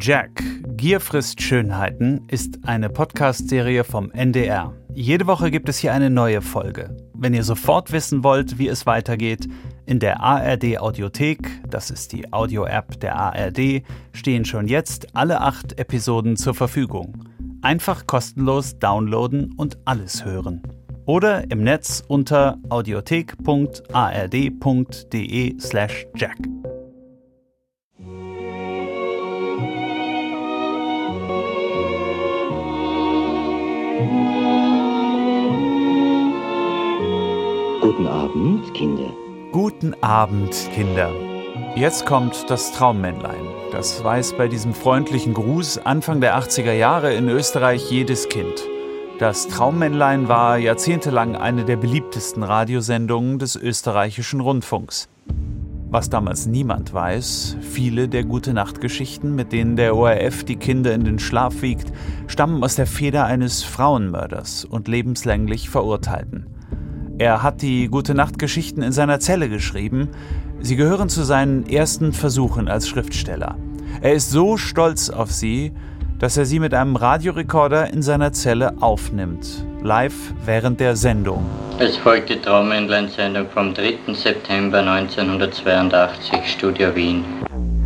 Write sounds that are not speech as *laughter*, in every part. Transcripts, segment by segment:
Jack, Gier frisst Schönheiten ist eine Podcast-Serie vom NDR. Jede Woche gibt es hier eine neue Folge. Wenn ihr sofort wissen wollt, wie es weitergeht, in der ARD Audiothek, das ist die Audio-App der ARD, stehen schon jetzt alle acht Episoden zur Verfügung. Einfach kostenlos downloaden und alles hören. Oder im Netz unter audiothek.ard.de slash jack. Guten Abend, Kinder. Guten Abend, Kinder. Jetzt kommt das Traummännlein. Das weiß bei diesem freundlichen Gruß Anfang der 80er Jahre in Österreich jedes Kind. Das Traummännlein war jahrzehntelang eine der beliebtesten Radiosendungen des österreichischen Rundfunks. Was damals niemand weiß, viele der Gute-Nacht-Geschichten, mit denen der ORF die Kinder in den Schlaf wiegt, stammen aus der Feder eines Frauenmörders und lebenslänglich Verurteilten. Er hat die Gute-Nacht-Geschichten in seiner Zelle geschrieben. Sie gehören zu seinen ersten Versuchen als Schriftsteller. Er ist so stolz auf sie, dass er sie mit einem Radiorekorder in seiner Zelle aufnimmt, live während der Sendung. Es folgt die Traumännlein-Sendung vom 3. September 1982, Studio Wien.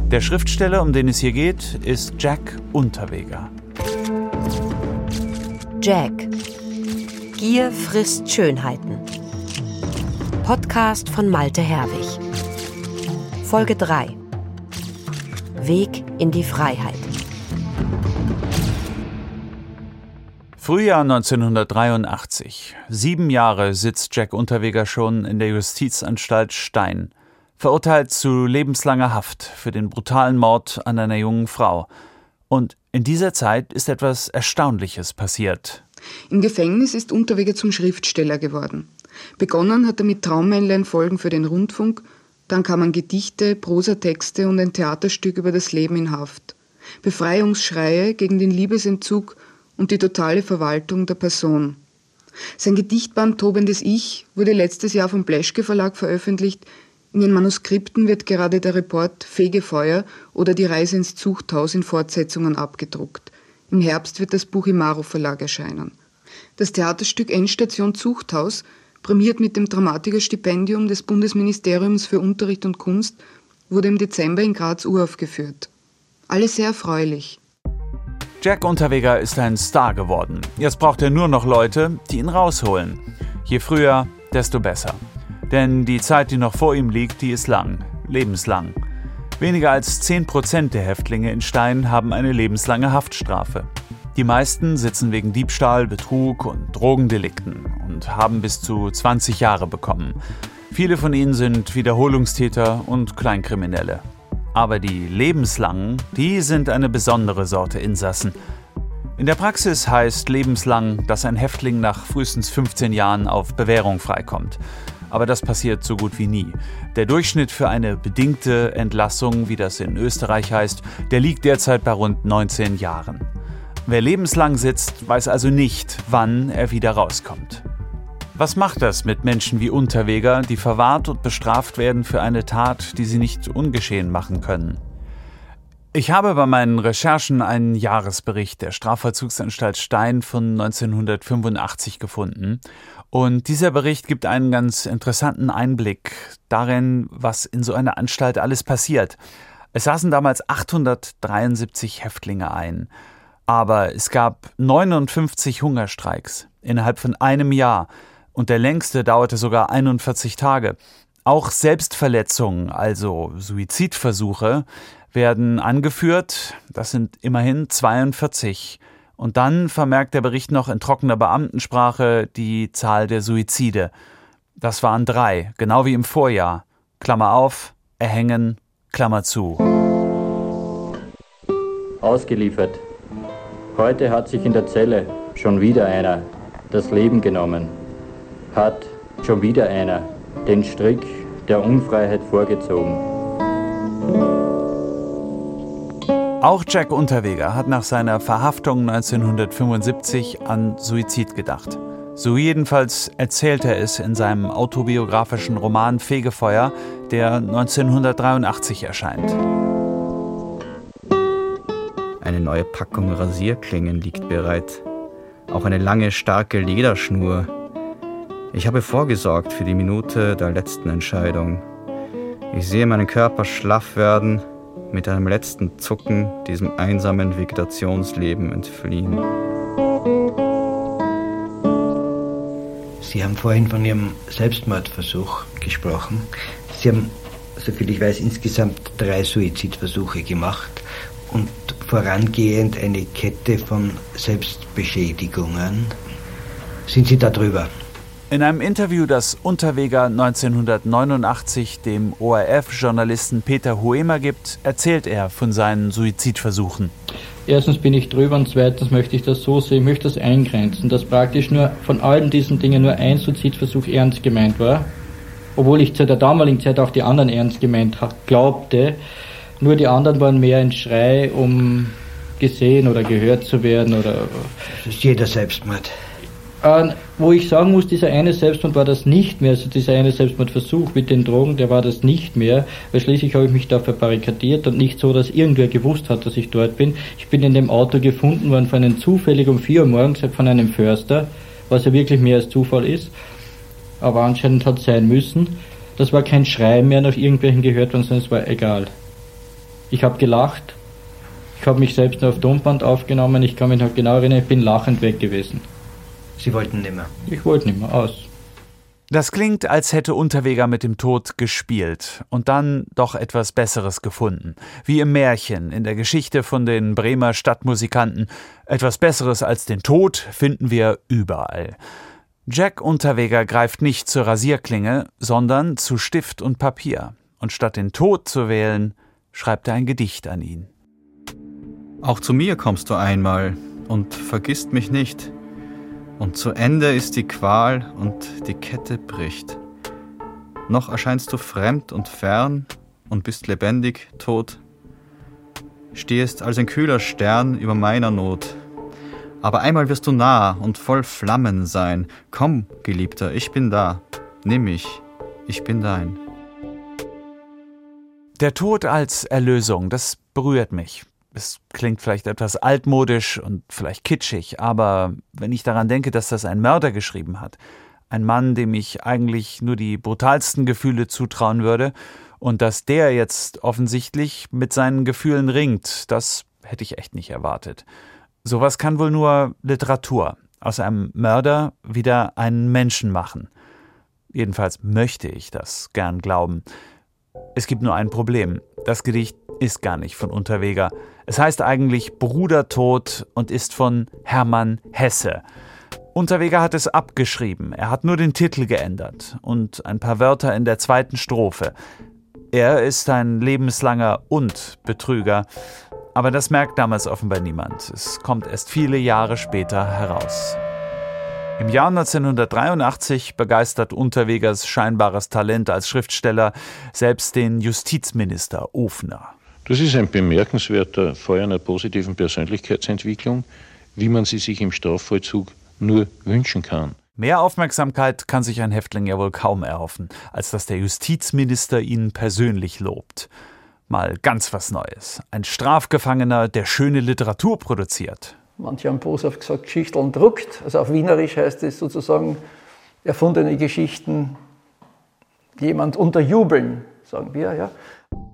Der Schriftsteller, um den es hier geht, ist Jack Unterweger. Jack. Gier frisst Schönheiten. Podcast von Malte Herwig. Folge 3. Weg in die Freiheit. Frühjahr 1983. Sieben Jahre sitzt Jack Unterweger schon in der Justizanstalt Stein, verurteilt zu lebenslanger Haft für den brutalen Mord an einer jungen Frau. Und in dieser Zeit ist etwas Erstaunliches passiert. Im Gefängnis ist Unterweger zum Schriftsteller geworden. Begonnen hat er mit Traummännlein-Folgen für den Rundfunk, dann kamen Gedichte, Prosatexte und ein Theaterstück über das Leben in Haft. Befreiungsschreie gegen den Liebesentzug und die totale Verwaltung der Person. Sein Gedichtband Tobendes Ich wurde letztes Jahr vom Bleschke Verlag veröffentlicht. In den Manuskripten wird gerade der Report Fegefeuer oder Die Reise ins Zuchthaus in Fortsetzungen abgedruckt. Im Herbst wird das Buch im Maro Verlag erscheinen. Das Theaterstück Endstation Zuchthaus prämiert mit dem Dramatikerstipendium des Bundesministeriums für Unterricht und Kunst, wurde im Dezember in Graz uraufgeführt. Alles sehr erfreulich. Jack Unterweger ist ein Star geworden. Jetzt braucht er nur noch Leute, die ihn rausholen. Je früher, desto besser. Denn die Zeit, die noch vor ihm liegt, die ist lang, lebenslang. Weniger als 10% der Häftlinge in Stein haben eine lebenslange Haftstrafe. Die meisten sitzen wegen Diebstahl, Betrug und Drogendelikten und haben bis zu 20 Jahre bekommen. Viele von ihnen sind Wiederholungstäter und Kleinkriminelle. Aber die lebenslangen, die sind eine besondere Sorte Insassen. In der Praxis heißt lebenslang, dass ein Häftling nach frühestens 15 Jahren auf Bewährung freikommt. Aber das passiert so gut wie nie. Der Durchschnitt für eine bedingte Entlassung, wie das in Österreich heißt, der liegt derzeit bei rund 19 Jahren. Wer lebenslang sitzt, weiß also nicht, wann er wieder rauskommt. Was macht das mit Menschen wie Unterweger, die verwahrt und bestraft werden für eine Tat, die sie nicht ungeschehen machen können? Ich habe bei meinen Recherchen einen Jahresbericht der Strafvollzugsanstalt Stein von 1985 gefunden. Und dieser Bericht gibt einen ganz interessanten Einblick darin, was in so einer Anstalt alles passiert. Es saßen damals 873 Häftlinge ein. Aber es gab 59 Hungerstreiks innerhalb von einem Jahr und der längste dauerte sogar 41 Tage. Auch Selbstverletzungen, also Suizidversuche, werden angeführt. Das sind immerhin 42. Und dann vermerkt der Bericht noch in trockener Beamtensprache die Zahl der Suizide. Das waren drei, genau wie im Vorjahr. Klammer auf, erhängen, Klammer zu. Ausgeliefert. Heute hat sich in der Zelle schon wieder einer das Leben genommen. Hat schon wieder einer den Strick der Unfreiheit vorgezogen. Auch Jack Unterweger hat nach seiner Verhaftung 1975 an Suizid gedacht. So jedenfalls erzählt er es in seinem autobiografischen Roman Eine neue Packung Rasierklingen liegt bereit. Auch eine lange, starke Lederschnur. Ich habe vorgesorgt für die Minute der letzten Entscheidung. Ich sehe meinen Körper schlaff werden, mit einem letzten Zucken diesem einsamen Vegetationsleben entfliehen. Sie haben vorhin von Ihrem Selbstmordversuch gesprochen. Sie haben, soviel ich weiß, insgesamt drei Suizidversuche gemacht und vorangehend eine Kette von Selbstbeschädigungen. Sind Sie da drüber? In einem Interview, das Unterweger 1989 dem ORF-Journalisten Peter Huemer gibt, erzählt er von seinen Suizidversuchen. Erstens bin ich drüber und zweitens möchte ich das so sehen, ich möchte das eingrenzen, dass praktisch nur von allen diesen Dingen nur ein Suizidversuch ernst gemeint war, obwohl ich zu der damaligen Zeit auch die anderen ernst gemeint glaubte. Nur die anderen waren mehr ein Schrei, um gesehen oder gehört zu werden oder. Das ist jeder Selbstmord. Äh, wo ich sagen muss, dieser eine Selbstmord war das nicht mehr, also dieser eine Selbstmordversuch mit den Drogen, der war das nicht mehr, weil schließlich habe ich mich da verbarrikadiert und nicht so, dass irgendwer gewusst hat, dass ich dort bin. Ich bin in dem Auto gefunden worden von einem zufällig um vier Uhr morgens von einem Förster, was ja wirklich mehr als Zufall ist, aber anscheinend hat es sein müssen. Das war kein Schrei mehr nach irgendwelchen gehört worden, sondern es war egal. Ich habe gelacht, ich habe mich selbst nur auf Tonband aufgenommen, ich kann mich noch genau erinnern, ich bin lachend weg gewesen. Sie wollten nimmer. Ich wollte nimmer, aus. Das klingt, als hätte Unterweger mit dem Tod gespielt und dann doch etwas Besseres gefunden. Wie im Märchen, in der Geschichte von den Bremer Stadtmusikanten. Etwas Besseres als den Tod finden wir überall. Jack Unterweger greift nicht zur Rasierklinge, sondern zu Stift und Papier. Und statt den Tod zu wählen, schreibt er ein Gedicht an ihn. Auch zu mir kommst du einmal und vergisst mich nicht. Und zu Ende ist die Qual und die Kette bricht. Noch erscheinst du fremd und fern und bist lebendig, tot. Stehst als ein kühler Stern über meiner Not. Aber einmal wirst du nah und voll Flammen sein. Komm, Geliebter, ich bin da. Nimm mich, ich bin dein. Der Tod als Erlösung, das berührt mich es klingt vielleicht etwas altmodisch und vielleicht kitschig, aber wenn ich daran denke, dass das ein Mörder geschrieben hat, ein Mann, dem ich eigentlich nur die brutalsten Gefühle zutrauen würde, und dass der jetzt offensichtlich mit seinen Gefühlen ringt, das hätte ich echt nicht erwartet. Sowas kann wohl nur Literatur aus einem Mörder wieder einen Menschen machen. Jedenfalls möchte ich das gern glauben. Es gibt nur ein Problem. Das Gedicht ist gar nicht von Unterweger. Es heißt eigentlich Brudertod und ist von Hermann Hesse. Unterweger hat es abgeschrieben. Er hat nur den Titel geändert und ein paar Wörter in der zweiten Strophe. Er ist ein lebenslanger und Betrüger. Aber das merkt damals offenbar niemand. Es kommt erst viele Jahre später heraus. Im Jahr 1983 begeistert Unterwegers scheinbares Talent als Schriftsteller selbst den Justizminister Ofner. Das ist ein bemerkenswerter Fall einer positiven Persönlichkeitsentwicklung, wie man sie sich im Strafvollzug nur wünschen kann. Mehr Aufmerksamkeit kann sich ein Häftling ja wohl kaum erhoffen, als dass der Justizminister ihn persönlich lobt. Mal ganz was Neues. Ein Strafgefangener, der schöne Literatur produziert. Manche haben boshaft gesagt, Geschichteln druckt. Also auf Wienerisch heißt es sozusagen erfundene Geschichten jemand unterjubeln, sagen wir, ja.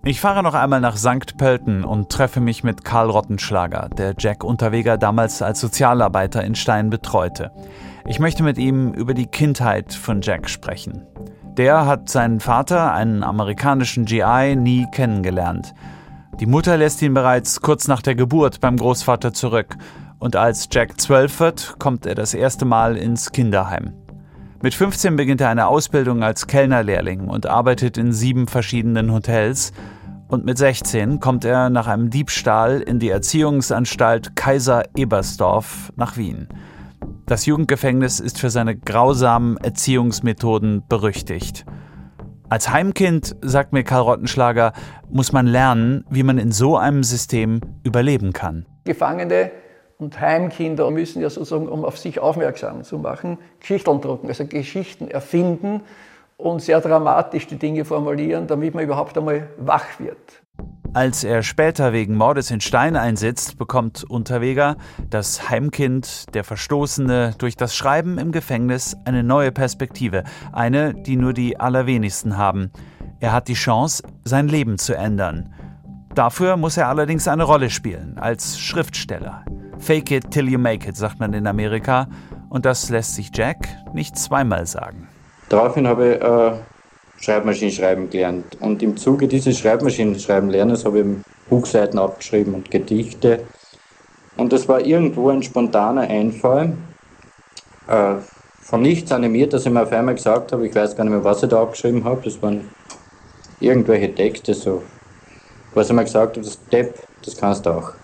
Ich fahre noch einmal nach St. Pölten und treffe mich mit Karl Rottenschlager, der Jack Unterweger damals als Sozialarbeiter in Stein betreute. Ich möchte mit ihm über die Kindheit von Jack sprechen. Der hat seinen Vater, einen amerikanischen GI, nie kennengelernt. Die Mutter lässt ihn bereits kurz nach der Geburt beim Großvater zurück und als Jack zwölf wird, kommt er das erste Mal ins Kinderheim. Mit 15 beginnt er eine Ausbildung als Kellnerlehrling und arbeitet in sieben verschiedenen Hotels. Und mit 16 kommt er nach einem Diebstahl in die Erziehungsanstalt Kaiser Ebersdorf nach Wien. Das Jugendgefängnis ist für seine grausamen Erziehungsmethoden berüchtigt. Als Heimkind, sagt mir Karl Rottenschlager, muss man lernen, wie man in so einem System überleben kann. Gefangene und Heimkinder müssen ja sozusagen, um auf sich aufmerksam zu machen, Geschichten drucken, also Geschichten erfinden und sehr dramatisch die Dinge formulieren, damit man überhaupt einmal wach wird. Als er später wegen Mordes in Stein einsitzt, bekommt Unterweger, das Heimkind, der Verstoßene, durch das Schreiben im Gefängnis eine neue Perspektive, eine, die nur die allerwenigsten haben. Er hat die Chance, sein Leben zu ändern. Dafür muss er allerdings eine Rolle spielen, als Schriftsteller. Fake it till you make it, sagt man in Amerika, und das lässt sich Jack nicht zweimal sagen. Daraufhin habe ich äh, Schreibmaschinenschreiben gelernt. Und im Zuge dieses Schreibmaschinenschreiben Lernens habe ich Buchseiten abgeschrieben und Gedichte. Und das war irgendwo ein spontaner Einfall, äh, von nichts animiert, dass ich mir auf einmal gesagt habe, ich weiß gar nicht mehr, was ich da abgeschrieben habe. Das waren irgendwelche Texte, so, was ich mir gesagt habe, das Depp, das kannst du auch.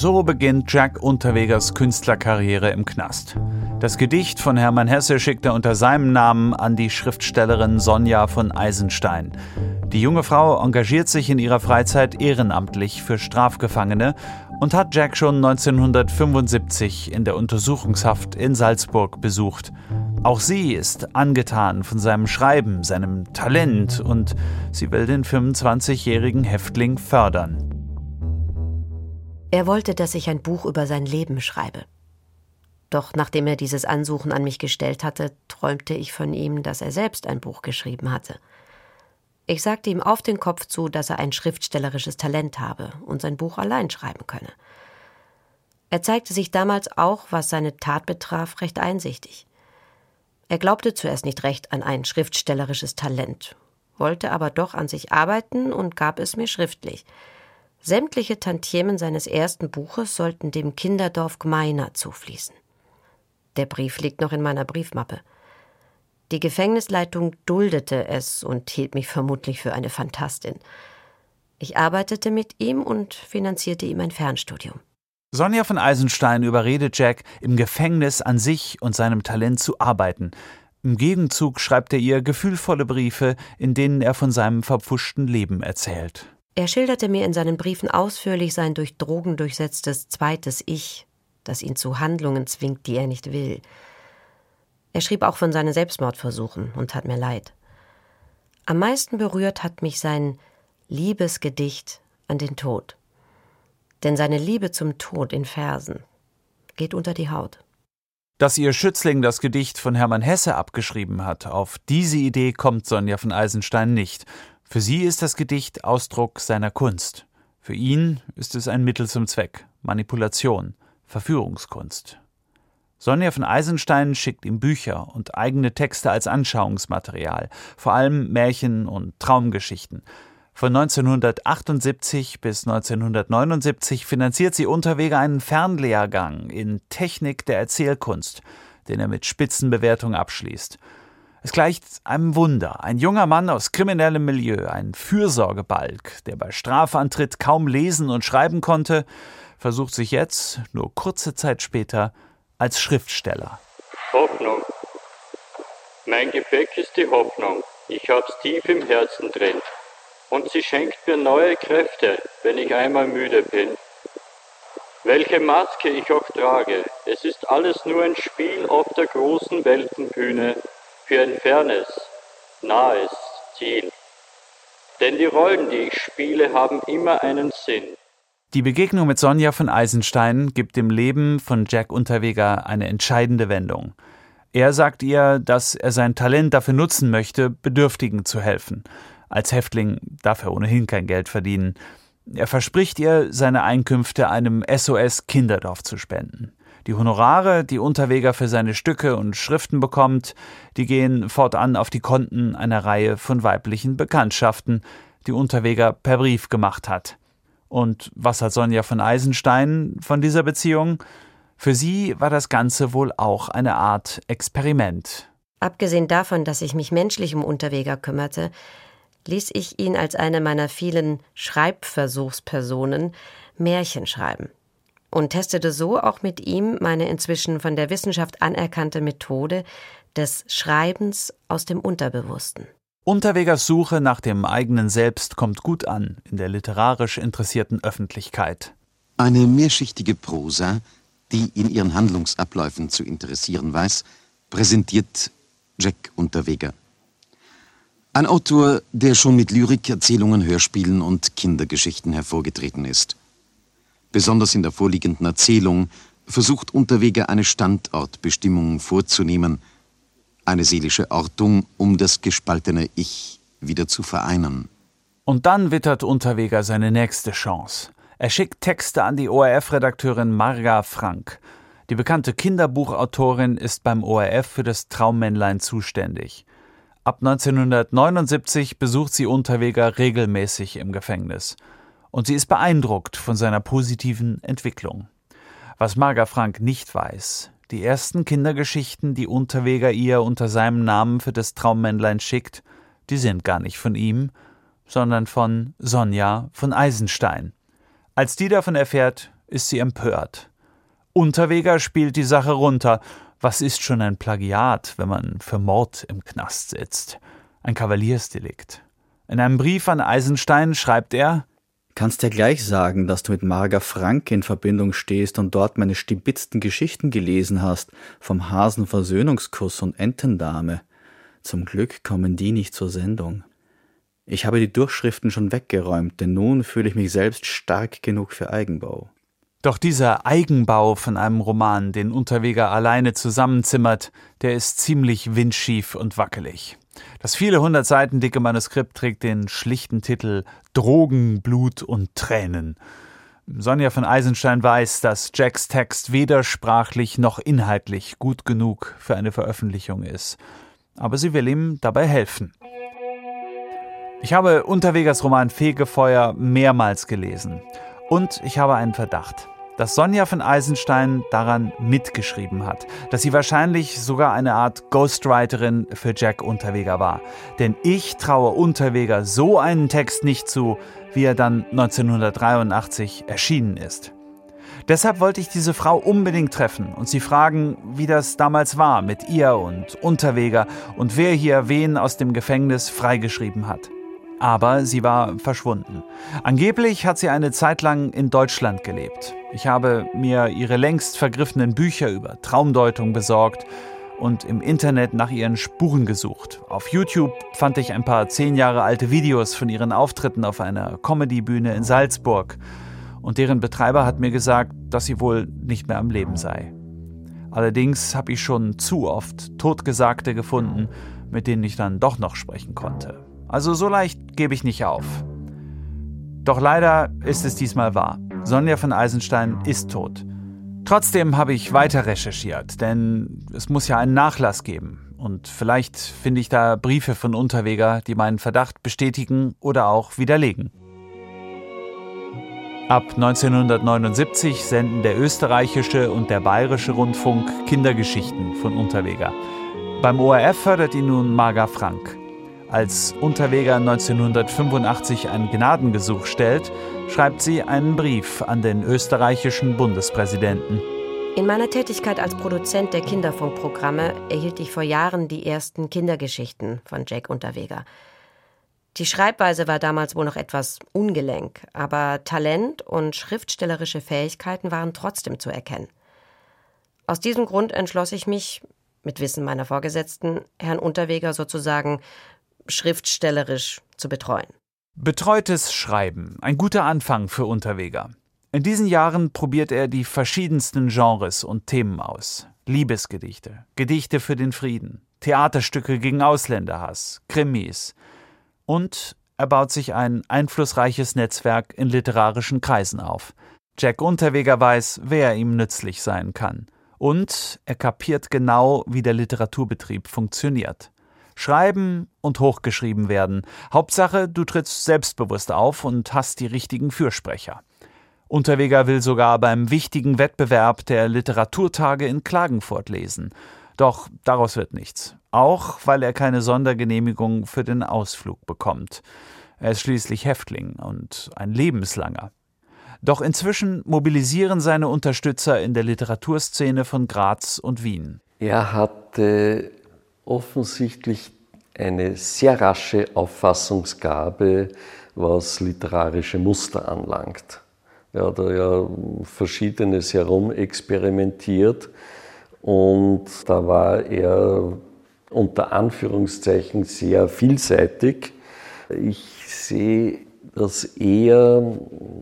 So beginnt Jack Unterwegers Künstlerkarriere im Knast. Das Gedicht von Hermann Hesse schickt er unter seinem Namen an die Schriftstellerin Sonja von Eisenstein. Die junge Frau engagiert sich in ihrer Freizeit ehrenamtlich für Strafgefangene und hat Jack schon 1975 in der Untersuchungshaft in Salzburg besucht. Auch sie ist angetan von seinem Schreiben, seinem Talent und sie will den 25-jährigen Häftling fördern. Er wollte, dass ich ein Buch über sein Leben schreibe. Doch nachdem er dieses Ansuchen an mich gestellt hatte, träumte ich von ihm, dass er selbst ein Buch geschrieben hatte. Ich sagte ihm auf den Kopf zu, dass er ein schriftstellerisches Talent habe und sein Buch allein schreiben könne. Er zeigte sich damals auch, was seine Tat betraf, recht einsichtig. Er glaubte zuerst nicht recht an ein schriftstellerisches Talent, wollte aber doch an sich arbeiten und gab es mir schriftlich – Sämtliche Tantiemen seines ersten Buches sollten dem Kinderdorf Gmeiner zufließen. Der Brief liegt noch in meiner Briefmappe. Die Gefängnisleitung duldete es und hielt mich vermutlich für eine Fantastin. Ich arbeitete mit ihm und finanzierte ihm ein Fernstudium. Sonja von Eisenstein überredet Jack, im Gefängnis an sich und seinem Talent zu arbeiten. Im Gegenzug schreibt er ihr gefühlvolle Briefe, in denen er von seinem verpfuschten Leben erzählt. Er schilderte mir in seinen Briefen ausführlich sein durch Drogen durchsetztes zweites Ich, das ihn zu Handlungen zwingt, die er nicht will. Er schrieb auch von seinen Selbstmordversuchen und tat mir leid. Am meisten berührt hat mich sein Liebesgedicht an den Tod. Denn seine Liebe zum Tod in Versen geht unter die Haut. Dass ihr Schützling das Gedicht von Hermann Hesse abgeschrieben hat, auf diese Idee kommt Sonja von Eisenstein nicht. Für sie ist das Gedicht Ausdruck seiner Kunst. Für ihn ist es ein Mittel zum Zweck, Manipulation, Verführungskunst. Sonja von Eisenstein schickt ihm Bücher und eigene Texte als Anschauungsmaterial, vor allem Märchen und Traumgeschichten. Von 1978 bis 1979 finanziert sie Unterwege einen Fernlehrgang in Technik der Erzählkunst, den er mit Spitzenbewertung abschließt. Es gleicht einem Wunder. Ein junger Mann aus kriminellem Milieu, ein Fürsorgebalg, der bei Strafantritt kaum lesen und schreiben konnte, versucht sich jetzt, nur kurze Zeit später, als Schriftsteller. Hoffnung. Mein Gepäck ist die Hoffnung. Ich hab's tief im Herzen drin. Und sie schenkt mir neue Kräfte, wenn ich einmal müde bin. Welche Maske ich auch trage, es ist alles nur ein Spiel auf der großen Weltenbühne, für ein fernes, nahes Ziel. Denn die Rollen, die ich spiele, haben immer einen Sinn. Die Begegnung mit Sonja von Eisenstein gibt dem Leben von Jack Unterweger eine entscheidende Wendung. Er sagt ihr, dass er sein Talent dafür nutzen möchte, Bedürftigen zu helfen. Als Häftling darf er ohnehin kein Geld verdienen. Er verspricht ihr, seine Einkünfte einem SOS Kinderdorf zu spenden. Die Honorare, die Unterweger für seine Stücke und Schriften bekommt, die gehen fortan auf die Konten einer Reihe von weiblichen Bekanntschaften, die Unterweger per Brief gemacht hat. Und was hat Sonja von Eisenstein von dieser Beziehung? Für sie war das Ganze wohl auch eine Art Experiment. Abgesehen davon, dass ich mich menschlich um Unterweger kümmerte, ließ ich ihn als eine meiner vielen Schreibversuchspersonen Märchen schreiben und testete so auch mit ihm meine inzwischen von der Wissenschaft anerkannte Methode des Schreibens aus dem Unterbewussten. Unterwegers Suche nach dem eigenen Selbst kommt gut an in der literarisch interessierten Öffentlichkeit. Eine mehrschichtige Prosa, die in ihren Handlungsabläufen zu interessieren weiß, präsentiert Jack Unterweger. Ein Autor, der schon mit Lyrik, Erzählungen, Hörspielen und Kindergeschichten hervorgetreten ist. Besonders in der vorliegenden Erzählung versucht Unterweger eine Standortbestimmung vorzunehmen, eine seelische Ortung, um das gespaltene Ich wieder zu vereinen. Und dann wittert Unterweger seine nächste Chance. Er schickt Texte an die ORF-Redakteurin Marga Frank. Die bekannte Kinderbuchautorin ist beim ORF für das Traummännlein zuständig. Ab 1979 besucht sie Unterweger regelmäßig im Gefängnis. Und sie ist beeindruckt von seiner positiven Entwicklung. Was Marga Frank nicht weiß, die ersten Kindergeschichten, die Unterweger ihr unter seinem Namen für das Traummännlein schickt, die sind gar nicht von ihm, sondern von Sonja von Eisenstein. Als die davon erfährt, ist sie empört. Unterweger spielt die Sache runter. Was ist schon ein Plagiat, wenn man für Mord im Knast sitzt? Ein Kavaliersdelikt. In einem Brief an Eisenstein schreibt er Kannst ja gleich sagen, dass du mit Marga Frank in Verbindung stehst und dort meine stibitzten Geschichten gelesen hast, vom Hasenversöhnungskuss und Entendame. Zum Glück kommen die nicht zur Sendung. Ich habe die Durchschriften schon weggeräumt, denn nun fühle ich mich selbst stark genug für Eigenbau. Doch dieser Eigenbau von einem Roman, den Unterweger alleine zusammenzimmert, der ist ziemlich windschief und wackelig. Das viele hundert Seiten dicke Manuskript trägt den schlichten Titel Drogen, Blut und Tränen. Sonja von Eisenstein weiß, dass Jacks Text weder sprachlich noch inhaltlich gut genug für eine Veröffentlichung ist. Aber sie will ihm dabei helfen. Ich habe Unterwegers Roman Fegefeuer mehrmals gelesen. Und ich habe einen Verdacht, dass Sonja von Eisenstein daran mitgeschrieben hat, dass sie wahrscheinlich sogar eine Art Ghostwriterin für Jack Unterweger war. Denn ich traue Unterweger so einen Text nicht zu, wie er dann 1983 erschienen ist. Deshalb wollte ich diese Frau unbedingt treffen und sie fragen, wie das damals war mit ihr und Unterweger und wer hier wen aus dem Gefängnis freigeschrieben hat aber sie war verschwunden. Angeblich hat sie eine Zeit lang in Deutschland gelebt. Ich habe mir ihre längst vergriffenen Bücher über Traumdeutung besorgt und im Internet nach ihren Spuren gesucht. Auf YouTube fand ich ein paar zehn Jahre alte Videos von ihren Auftritten auf einer Comedybühne in Salzburg. Und deren Betreiber hat mir gesagt, dass sie wohl nicht mehr am Leben sei. Allerdings habe ich schon zu oft Totgesagte gefunden, mit denen ich dann doch noch sprechen konnte. Also so leicht gebe ich nicht auf. Doch leider ist es diesmal wahr. Sonja von Eisenstein ist tot. Trotzdem habe ich weiter recherchiert, denn es muss ja einen Nachlass geben. Und vielleicht finde ich da Briefe von Unterweger, die meinen Verdacht bestätigen oder auch widerlegen. Ab 1979 senden der österreichische und der bayerische Rundfunk Kindergeschichten von Unterweger. Beim ORF fördert ihn nun Marga Frank. Als Unterweger 1985 ein Gnadengesuch stellt, schreibt sie einen Brief an den österreichischen Bundespräsidenten. In meiner Tätigkeit als Produzent der Kinderfunkprogramme erhielt ich vor Jahren die ersten Kindergeschichten von Jack Unterweger. Die Schreibweise war damals wohl noch etwas ungelenk, aber Talent und schriftstellerische Fähigkeiten waren trotzdem zu erkennen. Aus diesem Grund entschloss ich mich, mit Wissen meiner Vorgesetzten, Herrn Unterweger sozusagen schriftstellerisch zu betreuen. Betreutes Schreiben, ein guter Anfang für Unterweger. In diesen Jahren probiert er die verschiedensten Genres und Themen aus. Liebesgedichte, Gedichte für den Frieden, Theaterstücke gegen Ausländerhass, Krimis. Und er baut sich ein einflussreiches Netzwerk in literarischen Kreisen auf. Jack Unterweger weiß, wer ihm nützlich sein kann. Und er kapiert genau, wie der Literaturbetrieb funktioniert. Schreiben und hochgeschrieben werden. Hauptsache, du trittst selbstbewusst auf und hast die richtigen Fürsprecher. Unterweger will sogar beim wichtigen Wettbewerb der Literaturtage in Klagenfurt lesen. Doch daraus wird nichts. Auch weil er keine Sondergenehmigung für den Ausflug bekommt. Er ist schließlich Häftling und ein lebenslanger. Doch inzwischen mobilisieren seine Unterstützer in der Literaturszene von Graz und Wien. Er hatte offensichtlich eine sehr rasche Auffassungsgabe, was literarische Muster anlangt. Er hat ja verschiedenes herum experimentiert und da war er unter Anführungszeichen sehr vielseitig. Ich sehe das eher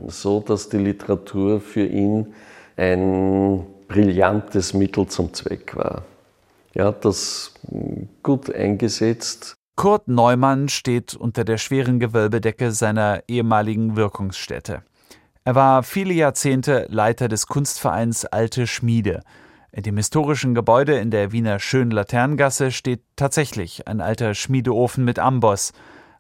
so, dass die Literatur für ihn ein brillantes Mittel zum Zweck war. Er hat das gut eingesetzt. Kurt Neumann steht unter der schweren Gewölbedecke seiner ehemaligen Wirkungsstätte. Er war viele Jahrzehnte Leiter des Kunstvereins Alte Schmiede. In dem historischen Gebäude in der Wiener Schönlaterngasse steht tatsächlich ein alter Schmiedeofen mit Amboss.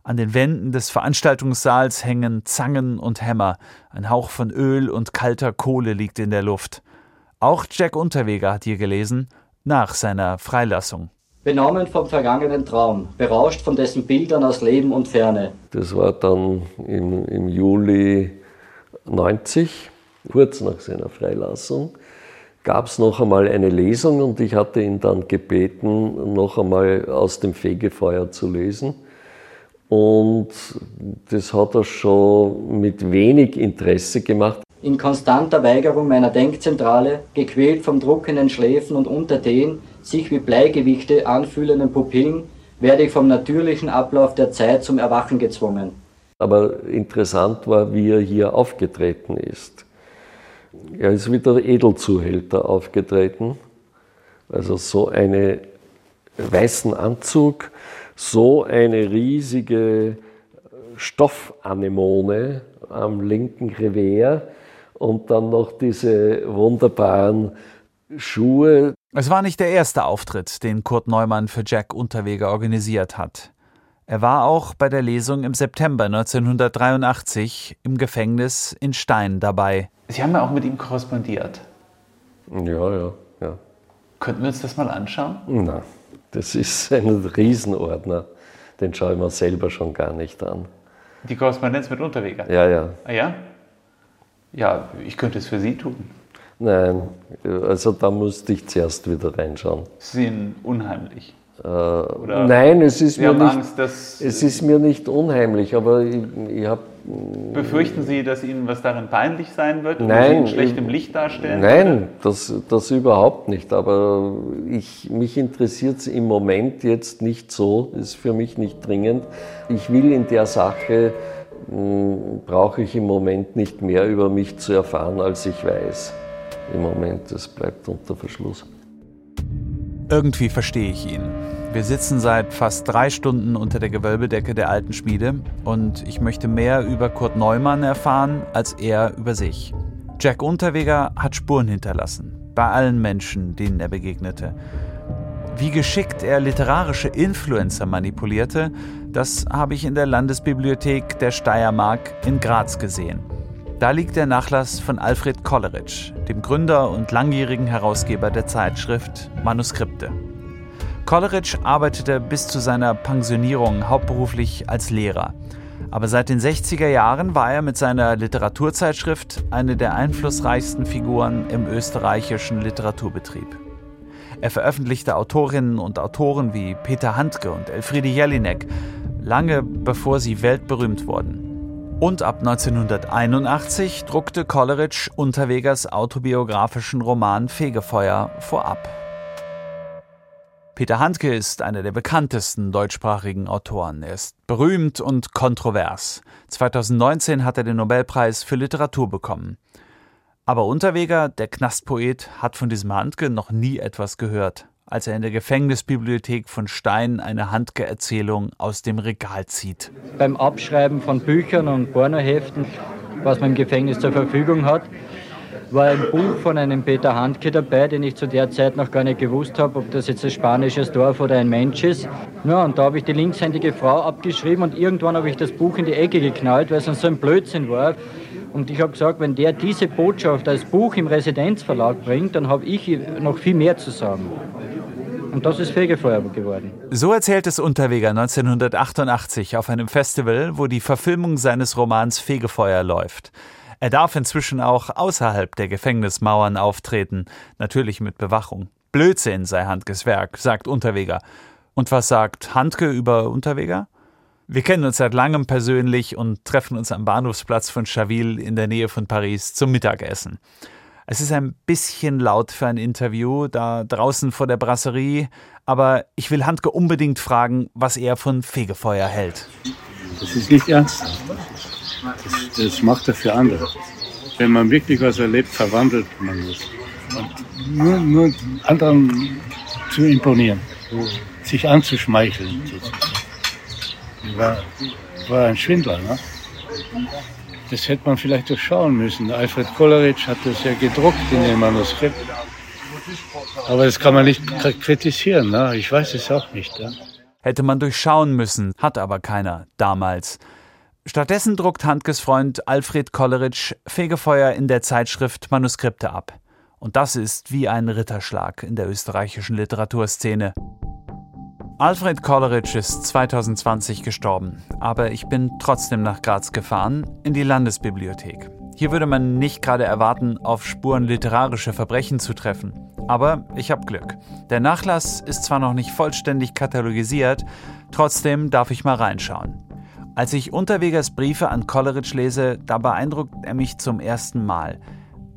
An den Wänden des Veranstaltungssaals hängen Zangen und Hämmer. Ein Hauch von Öl und kalter Kohle liegt in der Luft. Auch Jack Unterweger hat hier gelesen, nach seiner Freilassung. Benommen vom vergangenen Traum, berauscht von dessen Bildern aus Leben und Ferne. Das war dann im, im Juli 90, kurz nach seiner Freilassung, gab es noch einmal eine Lesung und ich hatte ihn dann gebeten, noch einmal aus dem Fegefeuer zu lesen. Und das hat er schon mit wenig Interesse gemacht. In konstanter Weigerung meiner Denkzentrale, gequält vom Druck in den Schläfen und unter den, sich wie Bleigewichte anfühlenden Pupillen werde ich vom natürlichen Ablauf der Zeit zum Erwachen gezwungen. Aber interessant war, wie er hier aufgetreten ist. Er ist wie der Edelzuhälter aufgetreten. Also so einen weißen Anzug, so eine riesige Stoffanemone am linken Revers und dann noch diese wunderbaren Schuhe. Es war nicht der erste Auftritt, den Kurt Neumann für Jack Unterweger organisiert hat. Er war auch bei der Lesung im September 1983 im Gefängnis in Stein dabei. Sie haben ja auch mit ihm korrespondiert. Ja, ja, ja. Könnten wir uns das mal anschauen? Na, das ist ein Riesenordner. Den schaue ich mir selber schon gar nicht an. Die Korrespondenz mit Unterweger? Ja, ja. Ah ja? Ja, ich könnte es für Sie tun. Nein, also da musste ich zuerst wieder reinschauen. Sie sind unheimlich. Äh, nein, es ist, Sie mir nicht, Angst, dass es ist mir nicht unheimlich, aber ich, ich habe. Befürchten Sie, dass Ihnen was darin peinlich sein wird? Und Nein, Sie in schlechtem Licht darstellen? Nein, das, das überhaupt nicht. Aber ich, mich interessiert es im Moment jetzt nicht so, ist für mich nicht dringend. Ich will in der Sache, brauche ich im Moment nicht mehr über mich zu erfahren, als ich weiß. Im Moment, es bleibt unter Verschluss. Irgendwie verstehe ich ihn. Wir sitzen seit fast drei Stunden unter der Gewölbedecke der alten Schmiede und ich möchte mehr über Kurt Neumann erfahren als er über sich. Jack Unterweger hat Spuren hinterlassen, bei allen Menschen, denen er begegnete. Wie geschickt er literarische Influencer manipulierte, das habe ich in der Landesbibliothek der Steiermark in Graz gesehen. Da liegt der Nachlass von Alfred Kolleritsch, dem Gründer und langjährigen Herausgeber der Zeitschrift Manuskripte. Kolleritsch arbeitete bis zu seiner Pensionierung hauptberuflich als Lehrer. Aber seit den 60er Jahren war er mit seiner Literaturzeitschrift eine der einflussreichsten Figuren im österreichischen Literaturbetrieb. Er veröffentlichte Autorinnen und Autoren wie Peter Handke und Elfriede Jelinek, lange bevor sie weltberühmt wurden. Und ab 1981 druckte Kolleritsch Unterwegers autobiografischen Roman Fegefeuer vorab. Peter Handke ist einer der bekanntesten deutschsprachigen Autoren. Er ist berühmt und kontrovers. 2019 hat er den Nobelpreis für Literatur bekommen. Aber Unterweger, der Knastpoet, hat von diesem Handke noch nie etwas gehört, als er in der Gefängnisbibliothek von Stein eine Handke-Erzählung aus dem Regal zieht. Beim Abschreiben von Büchern und Pornoheften, was man im Gefängnis zur Verfügung hat, war ein Buch von einem Peter Handke dabei, den ich zu der Zeit noch gar nicht gewusst habe, ob das jetzt ein spanisches Dorf oder ein Mensch ist. Ja, und da habe ich die linkshändige Frau abgeschrieben und irgendwann habe ich das Buch in die Ecke geknallt, weil es so ein Blödsinn war. Und ich habe gesagt, wenn der diese Botschaft als Buch im Residenzverlag bringt, dann habe ich noch viel mehr zu sagen. Und das ist Fegefeuer geworden. So erzählt es Unterweger 1988 auf einem Festival, wo die Verfilmung seines Romans Fegefeuer läuft. Er darf inzwischen auch außerhalb der Gefängnismauern auftreten, natürlich mit Bewachung. Blödsinn sei Handkes Werk, sagt Unterweger. Und was sagt Handke über Unterweger? Wir kennen uns seit langem persönlich und treffen uns am Bahnhofsplatz von Chaville in der Nähe von Paris zum Mittagessen. Es ist ein bisschen laut für ein Interview da draußen vor der Brasserie, aber ich will Handke unbedingt fragen, was er von Fegefeuer hält. Das ist nicht ernsthaft. Das, das macht er für andere. Wenn man wirklich was erlebt, verwandelt man es. Nur, nur anderen zu imponieren, sich anzuschmeicheln. War, war ein Schwindler. Ne? Das hätte man vielleicht durchschauen müssen. Alfred Kolleritsch hat das ja gedruckt in dem Manuskript. Aber das kann man nicht kritisieren. Ne? Ich weiß es auch nicht. Ne? Hätte man durchschauen müssen, hat aber keiner damals. Stattdessen druckt Handkes Freund Alfred Kolleritsch Fegefeuer in der Zeitschrift Manuskripte ab. Und das ist wie ein Ritterschlag in der österreichischen Literaturszene. Alfred Kolleritsch ist 2020 gestorben, aber ich bin trotzdem nach Graz gefahren, in die Landesbibliothek. Hier würde man nicht gerade erwarten, auf Spuren literarischer Verbrechen zu treffen. Aber ich habe Glück. Der Nachlass ist zwar noch nicht vollständig katalogisiert, trotzdem darf ich mal reinschauen. Als ich Unterwegers Briefe an Kolleritsch lese, da beeindruckt er mich zum ersten Mal.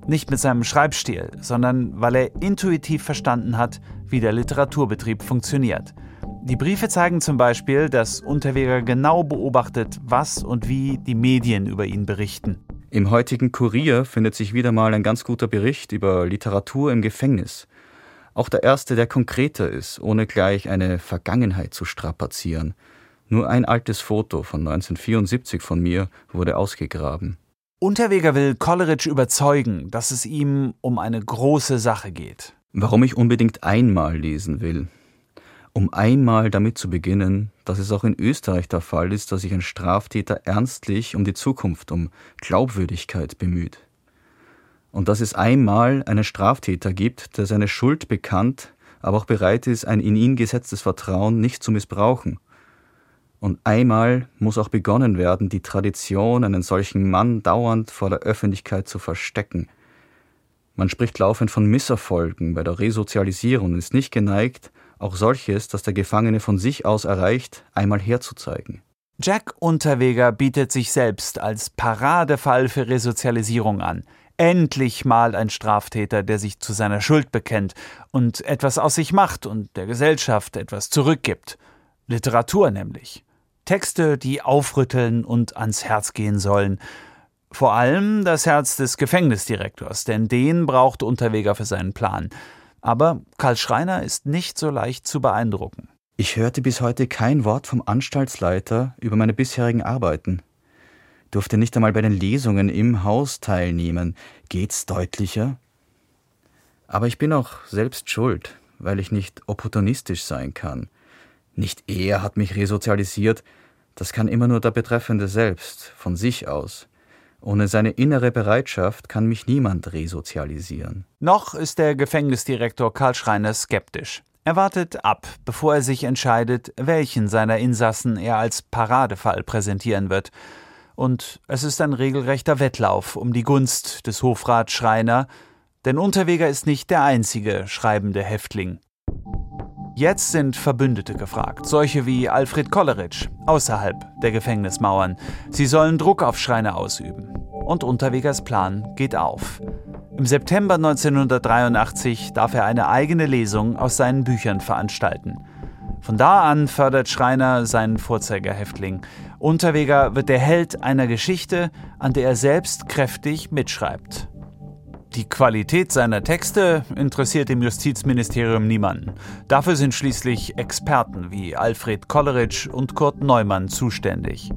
Nicht mit seinem Schreibstil, sondern weil er intuitiv verstanden hat, wie der Literaturbetrieb funktioniert. Die Briefe zeigen zum Beispiel, dass Unterweger genau beobachtet, was und wie die Medien über ihn berichten. Im heutigen Kurier findet sich wieder mal ein ganz guter Bericht über Literatur im Gefängnis. Auch der erste, der konkreter ist, ohne gleich eine Vergangenheit zu strapazieren. Nur ein altes Foto von 1974 von mir wurde ausgegraben. Unterweger will Kolleritsch überzeugen, dass es ihm um eine große Sache geht. Warum ich unbedingt einmal lesen will, um einmal damit zu beginnen, dass es auch in Österreich der Fall ist, dass sich ein Straftäter ernstlich um die Zukunft, um Glaubwürdigkeit bemüht. Und dass es einmal einen Straftäter gibt, der seine Schuld bekannt, aber auch bereit ist, ein in ihn gesetztes Vertrauen nicht zu missbrauchen. Und einmal muss auch begonnen werden, die Tradition, einen solchen Mann dauernd vor der Öffentlichkeit zu verstecken. Man spricht laufend von Misserfolgen bei der Resozialisierung und ist nicht geneigt, auch solches, das der Gefangene von sich aus erreicht, einmal herzuzeigen. Jack Unterweger bietet sich selbst als Paradefall für Resozialisierung an. Endlich mal ein Straftäter, der sich zu seiner Schuld bekennt und etwas aus sich macht und der Gesellschaft etwas zurückgibt. Literatur nämlich. Texte, die aufrütteln und ans Herz gehen sollen. Vor allem das Herz des Gefängnisdirektors, denn den braucht Unterweger für seinen Plan. Aber Karl Schreiner ist nicht so leicht zu beeindrucken. Ich hörte bis heute kein Wort vom Anstaltsleiter über meine bisherigen Arbeiten. Durfte nicht einmal bei den Lesungen im Haus teilnehmen. Geht's deutlicher? Aber ich bin auch selbst schuld, weil ich nicht opportunistisch sein kann. Nicht er hat mich resozialisiert, das kann immer nur der Betreffende selbst, von sich aus. Ohne seine innere Bereitschaft kann mich niemand resozialisieren. Noch ist der Gefängnisdirektor Karl Schreiner skeptisch. Er wartet ab, bevor er sich entscheidet, welchen seiner Insassen er als Paradefall präsentieren wird. Und es ist ein regelrechter Wettlauf um die Gunst des Hofrats Schreiner, denn Unterweger ist nicht der einzige schreibende Häftling. Jetzt sind Verbündete gefragt, solche wie Alfred Kolleritsch, außerhalb der Gefängnismauern. Sie sollen Druck auf Schreiner ausüben. Und Unterwegers Plan geht auf. Im September 1983 darf er eine eigene Lesung aus seinen Büchern veranstalten. Von da an fördert Schreiner seinen Vorzeigerhäftling. Unterweger wird der Held einer Geschichte, an der er selbst kräftig mitschreibt. Die Qualität seiner Texte interessiert im Justizministerium niemanden. Dafür sind schließlich Experten wie Alfred Kolleritsch und Kurt Neumann zuständig.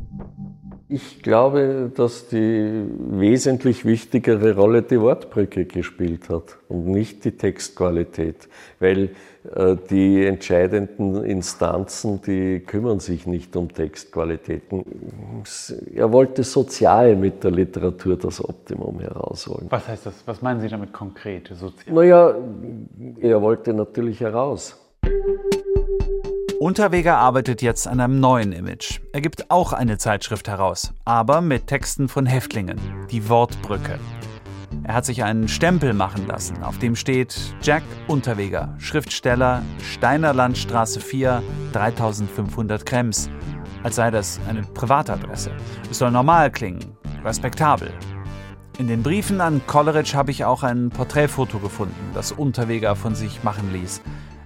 Ich glaube, dass die wesentlich wichtigere Rolle die Wortbrücke gespielt hat und nicht die Textqualität, weil äh, die entscheidenden Instanzen, die kümmern sich nicht um Textqualitäten. Er wollte sozial mit der Literatur das Optimum herausholen. Was heißt das? Was meinen Sie damit konkret? Sozial? Naja, er wollte natürlich heraus. Unterweger arbeitet jetzt an einem neuen Image. Er gibt auch eine Zeitschrift heraus, aber mit Texten von Häftlingen, die Wortbrücke. Er hat sich einen Stempel machen lassen, auf dem steht Jack Unterweger, Schriftsteller, Steiner Landstraße 4, 3500 Krems, als sei das eine Privatadresse. Es soll normal klingen, respektabel. In den Briefen an Coleridge habe ich auch ein Porträtfoto gefunden, das Unterweger von sich machen ließ.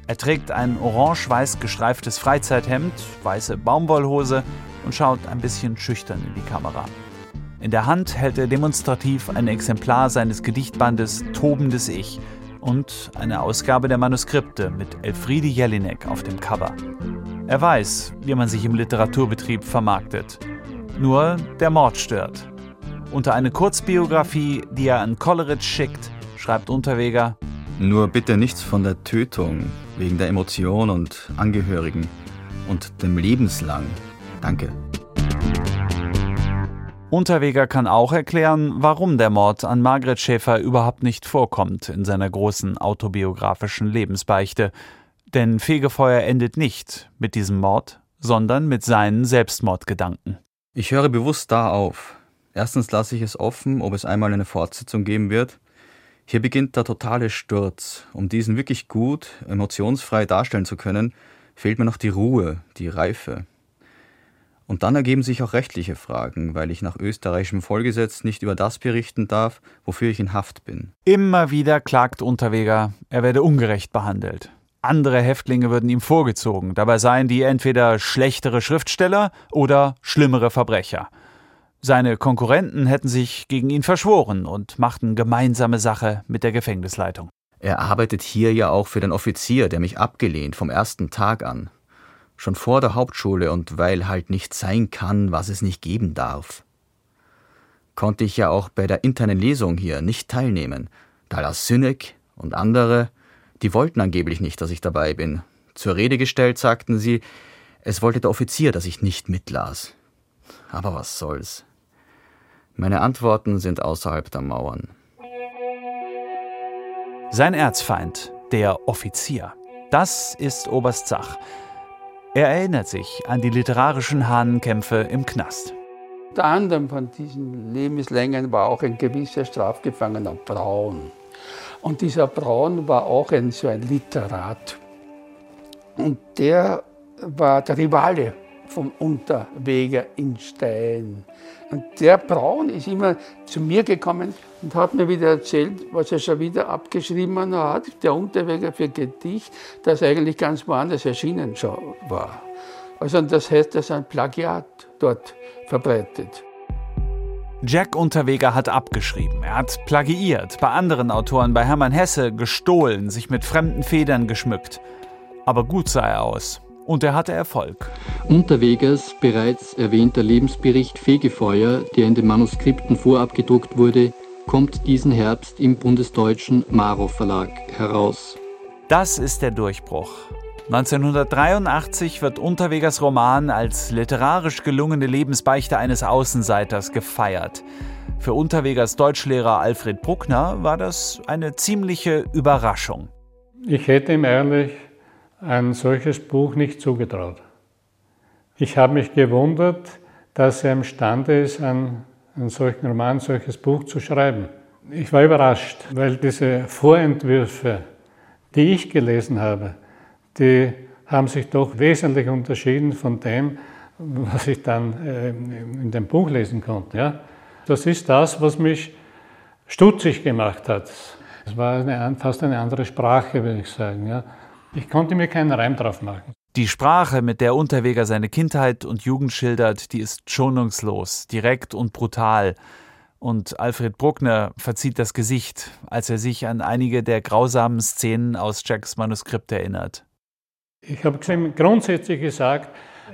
Er trägt ein orange-weiß gestreiftes Freizeithemd, weiße Baumwollhose und schaut ein bisschen schüchtern in die Kamera. In der Hand hält er demonstrativ ein Exemplar seines Gedichtbandes Tobendes Ich und eine Ausgabe der Manuskripte mit Elfriede Jelinek auf dem Cover. Er weiß, wie man sich im Literaturbetrieb vermarktet. Nur der Mord stört. Unter eine Kurzbiografie, die er an Coleridge schickt, schreibt Unterweger: Nur bitte nichts von der Tötung, wegen der Emotion und Angehörigen und dem Lebenslang. Danke. Unterweger kann auch erklären, warum der Mord an Margret Schäfer überhaupt nicht vorkommt in seiner großen autobiografischen Lebensbeichte. Denn Fegefeuer endet nicht mit diesem Mord, sondern mit seinen Selbstmordgedanken. Ich höre bewusst da auf. Erstens lasse ich es offen, ob es einmal eine Fortsetzung geben wird. Hier beginnt der totale Sturz. Um diesen wirklich gut, emotionsfrei darstellen zu können, fehlt mir noch die Ruhe, die Reife. Und dann ergeben sich auch rechtliche Fragen, weil ich nach österreichischem Vollgesetz nicht über das berichten darf, wofür ich in Haft bin. Immer wieder klagt Unterweger, er werde ungerecht behandelt. Andere Häftlinge würden ihm vorgezogen, dabei seien die entweder schlechtere Schriftsteller oder schlimmere Verbrecher. Seine Konkurrenten hätten sich gegen ihn verschworen und machten gemeinsame Sache mit der Gefängnisleitung. Er arbeitet hier ja auch für den Offizier, der mich abgelehnt vom ersten Tag an schon vor der Hauptschule und weil halt nicht sein kann, was es nicht geben darf. Konnte ich ja auch bei der internen Lesung hier nicht teilnehmen, da Lars Sünek und andere, die wollten angeblich nicht, dass ich dabei bin. Zur Rede gestellt sagten sie, es wollte der Offizier, dass ich nicht mitlas. Aber was soll's. Meine Antworten sind außerhalb der Mauern. Sein Erzfeind, der Offizier. Das ist Oberst Zach. Er erinnert sich an die literarischen Hahnenkämpfe im Knast. Unter anderem von diesen Lebenslängen war auch ein gewisser Strafgefangener Braun. Und dieser Braun war auch ein, so ein Literat. Und der war der Rivale vom Unterweger in Stein. Und der Braun ist immer zu mir gekommen und hat mir wieder erzählt, was er schon wieder abgeschrieben hat, der Unterweger für Gedicht, das eigentlich ganz woanders erschienen war. Also das heißt, dass ein Plagiat dort verbreitet. Jack Unterweger hat abgeschrieben, er hat plagiiert, bei anderen Autoren, bei Hermann Hesse gestohlen, sich mit fremden Federn geschmückt. Aber gut sah er aus und er hatte Erfolg. Unterwegers bereits erwähnter Lebensbericht Fegefeuer, der in den Manuskripten vorabgedruckt wurde, kommt diesen Herbst im bundesdeutschen Maro Verlag heraus. Das ist der Durchbruch. 1983 wird Unterwegers Roman als literarisch gelungene Lebensbeichte eines Außenseiters gefeiert. Für Unterwegers Deutschlehrer Alfred Bruckner war das eine ziemliche Überraschung. Ich hätte ihm ehrlich ein solches Buch nicht zugetraut. Ich habe mich gewundert, dass er imstande ist, einen, einen solchen Roman, ein solches Buch zu schreiben. Ich war überrascht, weil diese Vorentwürfe, die ich gelesen habe, die haben sich doch wesentlich unterschieden von dem, was ich dann äh, in dem Buch lesen konnte. Ja? Das ist das, was mich stutzig gemacht hat. Es war eine, fast eine andere Sprache, würde ich sagen. Ja? Ich konnte mir keinen Reim drauf machen. Die Sprache, mit der Unterweger seine Kindheit und Jugend schildert, die ist schonungslos, direkt und brutal. Und Alfred Bruckner verzieht das Gesicht, als er sich an einige der grausamen Szenen aus Jacks Manuskript erinnert. Ich habe grundsätzlich gesagt,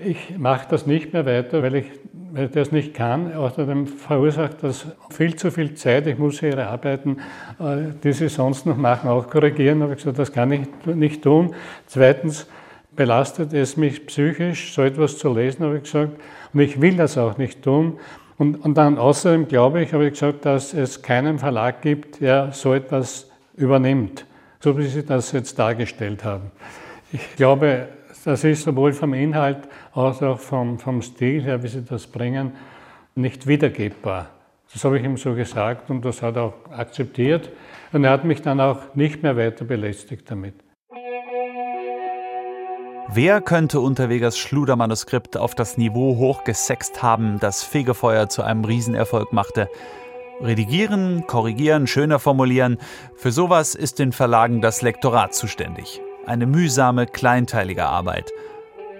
ich mache das nicht mehr weiter, weil ich, weil ich das nicht kann. Außerdem verursacht das viel zu viel Zeit. Ich muss ihre Arbeiten, äh, die sie sonst noch machen, auch korrigieren. Aber ich gesagt, das kann ich nicht tun. Zweitens belastet es mich psychisch, so etwas zu lesen, habe ich gesagt. Und ich will das auch nicht tun. Und, und dann außerdem glaube ich, habe ich gesagt, dass es keinen Verlag gibt, der so etwas übernimmt, so wie Sie das jetzt dargestellt haben. Ich glaube, das ist sowohl vom Inhalt als auch vom, vom Stil her, wie sie das bringen, nicht wiedergebbar. Das habe ich ihm so gesagt und das hat er auch akzeptiert. Und er hat mich dann auch nicht mehr weiter belästigt damit. Wer könnte Unterwegers Schludermanuskript auf das Niveau hochgesext haben, das Fegefeuer zu einem Riesenerfolg machte? Redigieren, korrigieren, schöner formulieren, für sowas ist den Verlagen das Lektorat zuständig. Eine mühsame, kleinteilige Arbeit.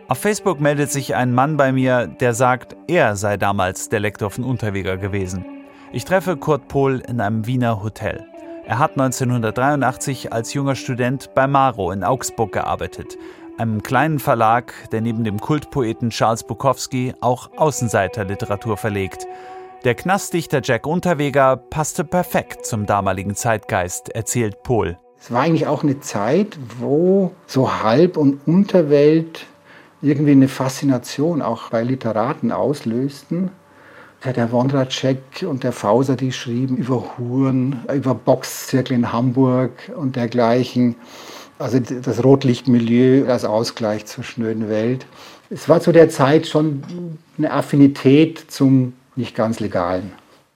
Auf Facebook meldet sich ein Mann bei mir, der sagt, er sei damals der Lektor von Unterweger gewesen. Ich treffe Kurt Pohl in einem Wiener Hotel. Er hat 1983 als junger Student bei Maro in Augsburg gearbeitet, einem kleinen Verlag, der neben dem Kultpoeten Charles Bukowski auch Außenseiterliteratur verlegt. Der Knastdichter Jack Unterweger passte perfekt zum damaligen Zeitgeist, erzählt Pohl. Es war eigentlich auch eine Zeit, wo so Halb- und Unterwelt irgendwie eine Faszination auch bei Literaten auslösten. Der Wondratschek und der Fauser, die schrieben über Huren, über Boxzirkel in Hamburg und dergleichen. Also das Rotlichtmilieu als Ausgleich zur schnöden Welt. Es war zu der Zeit schon eine Affinität zum nicht ganz legalen.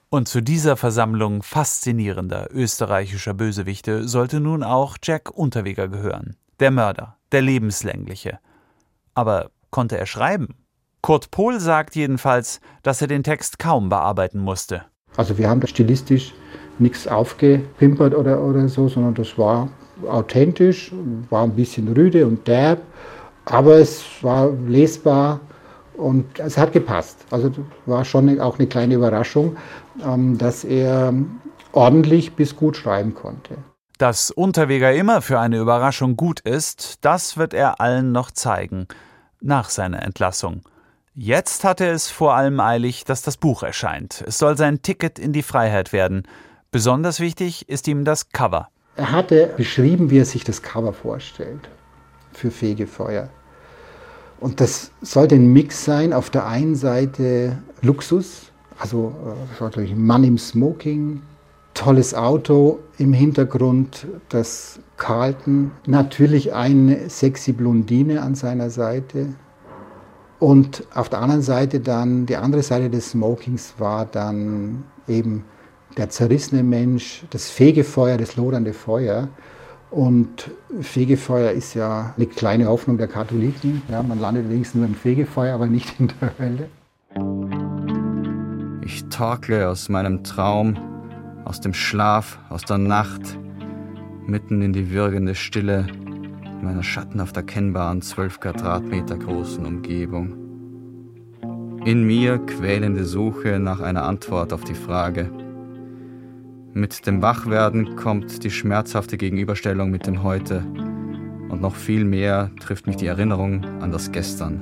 Und zu dieser Versammlung faszinierender österreichischer Bösewichte sollte nun auch Jack Unterweger gehören. Der Mörder, der Lebenslängliche. Aber konnte er schreiben? Kurt Pohl sagt jedenfalls, dass er den Text kaum bearbeiten musste. Also wir haben da stilistisch nichts aufgepimpert oder, oder so, sondern das war authentisch, war ein bisschen rüde und derb, aber es war lesbar und es hat gepasst. Also war schon auch eine kleine Überraschung, ähm, dass er ordentlich bis gut schreiben konnte. Dass Unterweger immer für eine Überraschung gut ist, das wird er allen noch zeigen, nach seiner Entlassung. Jetzt hat er es vor allem eilig, dass das Buch erscheint. Es soll sein Ticket in die Freiheit werden. Besonders wichtig ist ihm das Cover. Er hatte beschrieben, wie er sich das Cover vorstellt für Fegefeuer. Und das sollte ein Mix sein. Auf der einen Seite Luxus, also äh, Mann im Smoking, tolles Auto im Hintergrund, das Carlton, natürlich eine sexy Blondine an seiner Seite. Und auf der anderen Seite dann, die andere Seite des Smokings war dann eben der zerrissene Mensch, das Fegefeuer, das lodernde Feuer. Und Fegefeuer ist ja eine kleine Hoffnung der Katholiken. Ja, man landet wenigstens nur im Fegefeuer, aber nicht in der Hölle. Ich torkle aus meinem Traum, aus dem Schlaf, aus der Nacht, mitten in die würgende Stille meiner schattenhaft erkennbaren zwölf Quadratmeter großen Umgebung. In mir quälende Suche nach einer Antwort auf die Frage, mit dem Wachwerden kommt die schmerzhafte Gegenüberstellung mit dem Heute. Und noch viel mehr trifft mich die Erinnerung an das Gestern.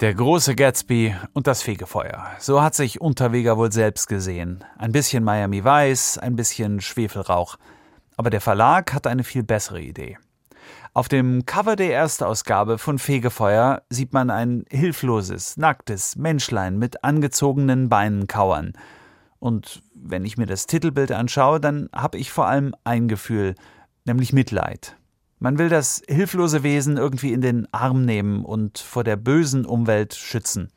Der große Gatsby und das Fegefeuer. So hat sich Unterweger wohl selbst gesehen. Ein bisschen Miami Weiß, ein bisschen Schwefelrauch. Aber der Verlag hat eine viel bessere Idee. Auf dem Cover der Erstausgabe von Fegefeuer sieht man ein hilfloses, nacktes Menschlein mit angezogenen Beinen kauern – und wenn ich mir das Titelbild anschaue, dann habe ich vor allem ein Gefühl, nämlich Mitleid. Man will das hilflose Wesen irgendwie in den Arm nehmen und vor der bösen Umwelt schützen.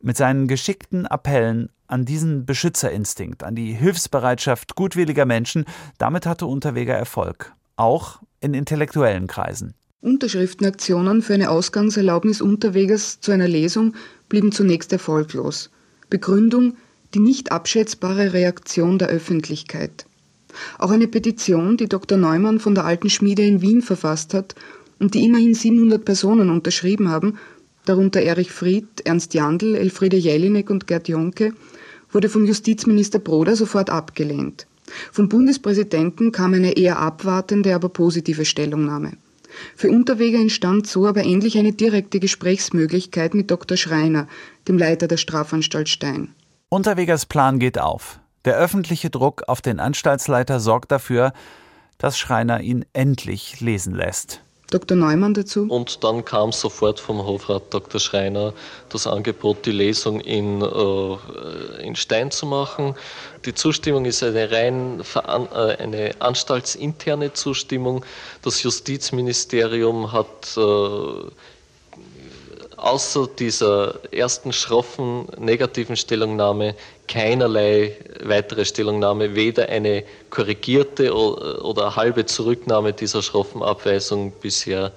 Mit seinen geschickten Appellen an diesen Beschützerinstinkt, an die Hilfsbereitschaft gutwilliger Menschen, damit hatte Unterweger Erfolg, auch in intellektuellen Kreisen. Unterschriftenaktionen für eine Ausgangserlaubnis Unterwegers zu einer Lesung blieben zunächst erfolglos. Begründung die nicht abschätzbare Reaktion der Öffentlichkeit. Auch eine Petition, die Dr. Neumann von der Alten Schmiede in Wien verfasst hat und die immerhin 700 Personen unterschrieben haben, darunter Erich Fried, Ernst Jandl, Elfriede Jelinek und Gerd Jonke, wurde von Justizminister Broder sofort abgelehnt. Vom Bundespräsidenten kam eine eher abwartende, aber positive Stellungnahme. Für Unterweger entstand so aber endlich eine direkte Gesprächsmöglichkeit mit Dr. Schreiner, dem Leiter der Strafanstalt Stein. Unterwegers Plan geht auf. Der öffentliche Druck auf den Anstaltsleiter sorgt dafür, dass Schreiner ihn endlich lesen lässt. Dr. Neumann dazu. Und dann kam sofort vom Hofrat Dr. Schreiner das Angebot, die Lesung in, äh, in Stein zu machen. Die Zustimmung ist eine rein äh, eine anstaltsinterne Zustimmung. Das Justizministerium hat äh, außer dieser ersten schroffen negativen Stellungnahme keinerlei weitere Stellungnahme, weder eine korrigierte oder halbe Zurücknahme dieser schroffen Abweisung bisher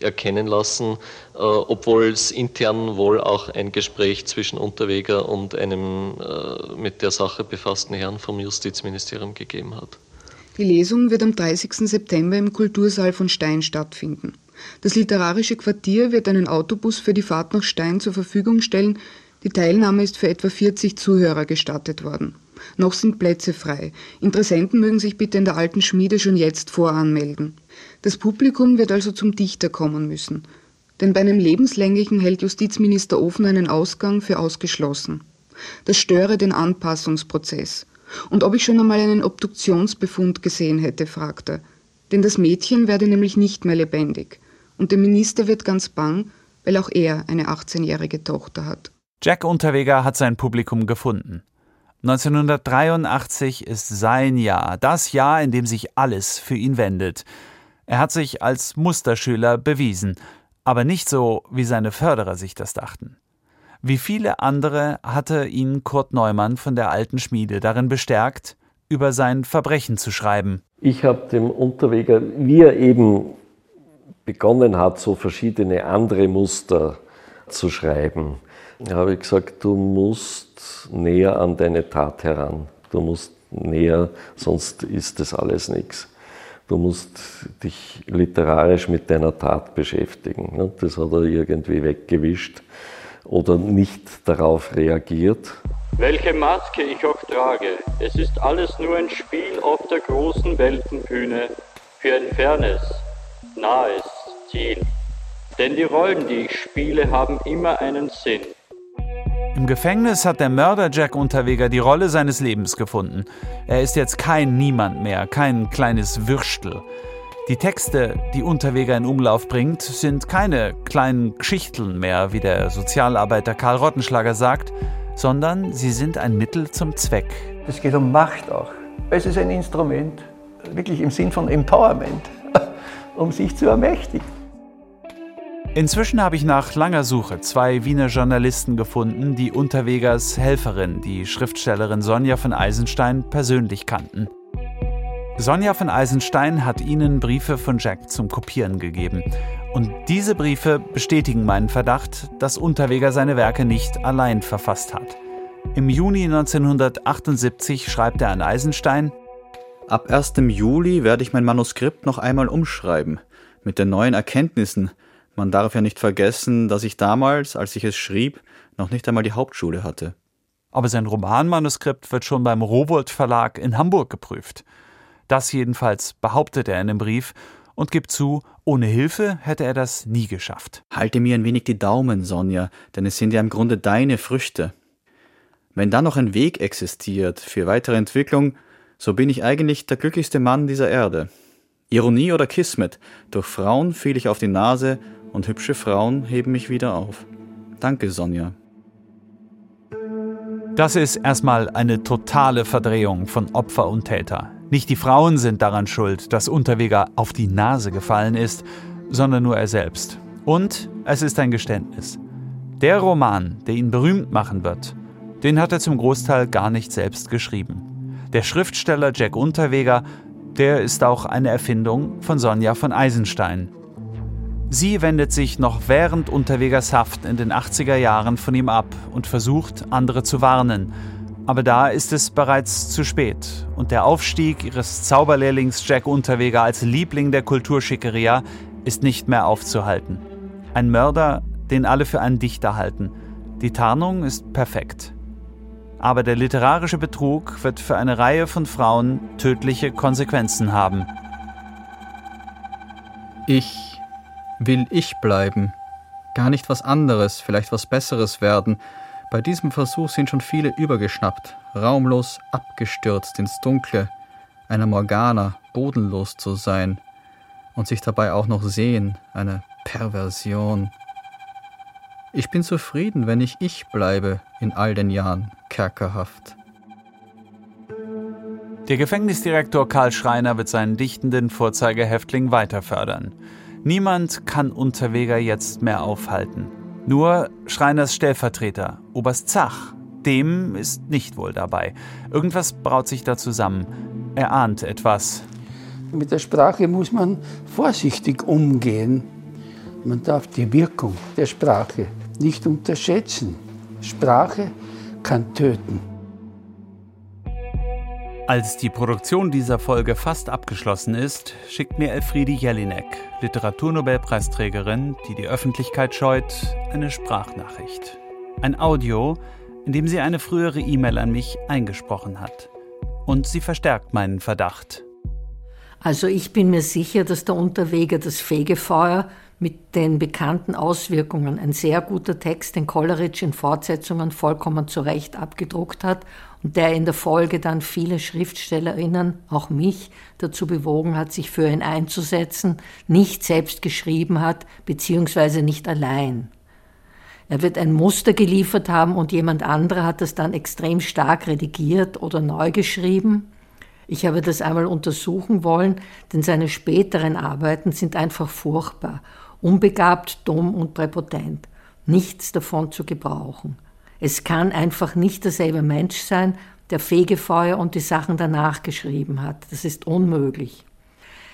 erkennen lassen, äh, obwohl es intern wohl auch ein Gespräch zwischen Unterweger und einem äh, mit der Sache befassten Herrn vom Justizministerium gegeben hat. Die Lesung wird am 30. September im Kultursaal von Stein stattfinden. Das literarische Quartier wird einen Autobus für die Fahrt nach Stein zur Verfügung stellen. Die Teilnahme ist für etwa 40 Zuhörer gestattet worden. Noch sind Plätze frei. Interessenten mögen sich bitte in der alten Schmiede schon jetzt voranmelden. Das Publikum wird also zum Dichter kommen müssen. Denn bei einem lebenslänglichen hält Justizminister Ofen einen Ausgang für ausgeschlossen. Das störe den Anpassungsprozess. Und ob ich schon einmal einen Obduktionsbefund gesehen hätte, fragte er. Denn das Mädchen werde nämlich nicht mehr lebendig. Und der Minister wird ganz bang, weil auch er eine 18-jährige Tochter hat. Jack Unterweger hat sein Publikum gefunden. 1983 ist sein Jahr, das Jahr, in dem sich alles für ihn wendet. Er hat sich als Musterschüler bewiesen, aber nicht so, wie seine Förderer sich das dachten. Wie viele andere hatte ihn Kurt Neumann von der alten Schmiede darin bestärkt, über sein Verbrechen zu schreiben. Ich habe dem Unterweger, wie er eben begonnen hat, so verschiedene andere Muster zu schreiben, habe ich gesagt, du musst näher an deine Tat heran. Du musst näher, sonst ist das alles nichts. Du musst dich literarisch mit deiner Tat beschäftigen. Das hat er irgendwie weggewischt oder nicht darauf reagiert. Welche Maske ich auch trage, es ist alles nur ein Spiel auf der großen Weltenbühne für ein fernes, nahes Ziel. Denn die Rollen, die ich spiele, haben immer einen Sinn. Im Gefängnis hat der Mörder Jack Unterweger die Rolle seines Lebens gefunden. Er ist jetzt kein Niemand mehr, kein kleines Würstel. Die Texte, die Unterweger in Umlauf bringt, sind keine kleinen Geschichteln mehr, wie der Sozialarbeiter Karl Rottenschlager sagt, sondern sie sind ein Mittel zum Zweck. Es geht um Macht auch. Es ist ein Instrument, wirklich im Sinn von Empowerment, *laughs* um sich zu ermächtigen. Inzwischen habe ich nach langer Suche zwei Wiener Journalisten gefunden, die Unterwegers Helferin, die Schriftstellerin Sonja von Eisenstein, persönlich kannten. Sonja von Eisenstein hat ihnen Briefe von Jack zum Kopieren gegeben. Und diese Briefe bestätigen meinen Verdacht, dass Unterweger seine Werke nicht allein verfasst hat. Im Juni 1978 schreibt er an Eisenstein, Ab 1. Juli werde ich mein Manuskript noch einmal umschreiben, mit den neuen Erkenntnissen. Man darf ja nicht vergessen, dass ich damals, als ich es schrieb, noch nicht einmal die Hauptschule hatte. Aber sein Romanmanuskript wird schon beim Rowold Verlag in Hamburg geprüft. Das jedenfalls behauptet er in dem Brief und gibt zu, ohne Hilfe hätte er das nie geschafft. Halte mir ein wenig die Daumen, Sonja, denn es sind ja im Grunde deine Früchte. Wenn dann noch ein Weg existiert für weitere Entwicklung, so bin ich eigentlich der glücklichste Mann dieser Erde. Ironie oder Kismet, durch Frauen fiel ich auf die Nase und hübsche Frauen heben mich wieder auf. Danke, Sonja. Das ist erstmal eine totale Verdrehung von Opfer und Täter. Nicht die Frauen sind daran schuld, dass Unterweger auf die Nase gefallen ist, sondern nur er selbst. Und es ist ein Geständnis. Der Roman, der ihn berühmt machen wird, den hat er zum Großteil gar nicht selbst geschrieben. Der Schriftsteller Jack Unterweger, der ist auch eine Erfindung von Sonja von Eisenstein. Sie wendet sich noch während Unterwegers Haft in den 80er Jahren von ihm ab und versucht, andere zu warnen. Aber da ist es bereits zu spät und der Aufstieg ihres Zauberlehrlings Jack Unterweger als Liebling der Kulturschickeria ist nicht mehr aufzuhalten. Ein Mörder, den alle für einen Dichter halten. Die Tarnung ist perfekt. Aber der literarische Betrug wird für eine Reihe von Frauen tödliche Konsequenzen haben. Ich will ich bleiben. Gar nicht was anderes, vielleicht was Besseres werden. Bei diesem Versuch sind schon viele übergeschnappt, raumlos abgestürzt ins Dunkle, einer Morgana bodenlos zu sein und sich dabei auch noch sehen, eine Perversion. Ich bin zufrieden, wenn ich ich bleibe in all den Jahren kerkerhaft. Der Gefängnisdirektor Karl Schreiner wird seinen dichtenden Vorzeigehäftling weiter fördern. Niemand kann Unterweger jetzt mehr aufhalten. Nur Schreiners Stellvertreter, Oberst Zach, dem ist nicht wohl dabei. Irgendwas braut sich da zusammen. Er ahnt etwas. Mit der Sprache muss man vorsichtig umgehen. Man darf die Wirkung der Sprache nicht unterschätzen. Sprache kann töten. Als die Produktion dieser Folge fast abgeschlossen ist, schickt mir Elfriede Jelinek, Literaturnobelpreisträgerin, die die Öffentlichkeit scheut, eine Sprachnachricht. Ein Audio, in dem sie eine frühere E-Mail an mich eingesprochen hat. Und sie verstärkt meinen Verdacht. Also ich bin mir sicher, dass der Unterweger das Fegefeuer mit den bekannten Auswirkungen ein sehr guter Text, den Coleridge in Fortsetzungen vollkommen zu Recht abgedruckt hat und der in der Folge dann viele Schriftstellerinnen, auch mich, dazu bewogen hat, sich für ihn einzusetzen, nicht selbst geschrieben hat, beziehungsweise nicht allein. Er wird ein Muster geliefert haben und jemand anderer hat das dann extrem stark redigiert oder neu geschrieben. Ich habe das einmal untersuchen wollen, denn seine späteren Arbeiten sind einfach furchtbar unbegabt, dumm und präpotent. Nichts davon zu gebrauchen. Es kann einfach nicht derselbe Mensch sein, der Fegefeuer und die Sachen danach geschrieben hat. Das ist unmöglich.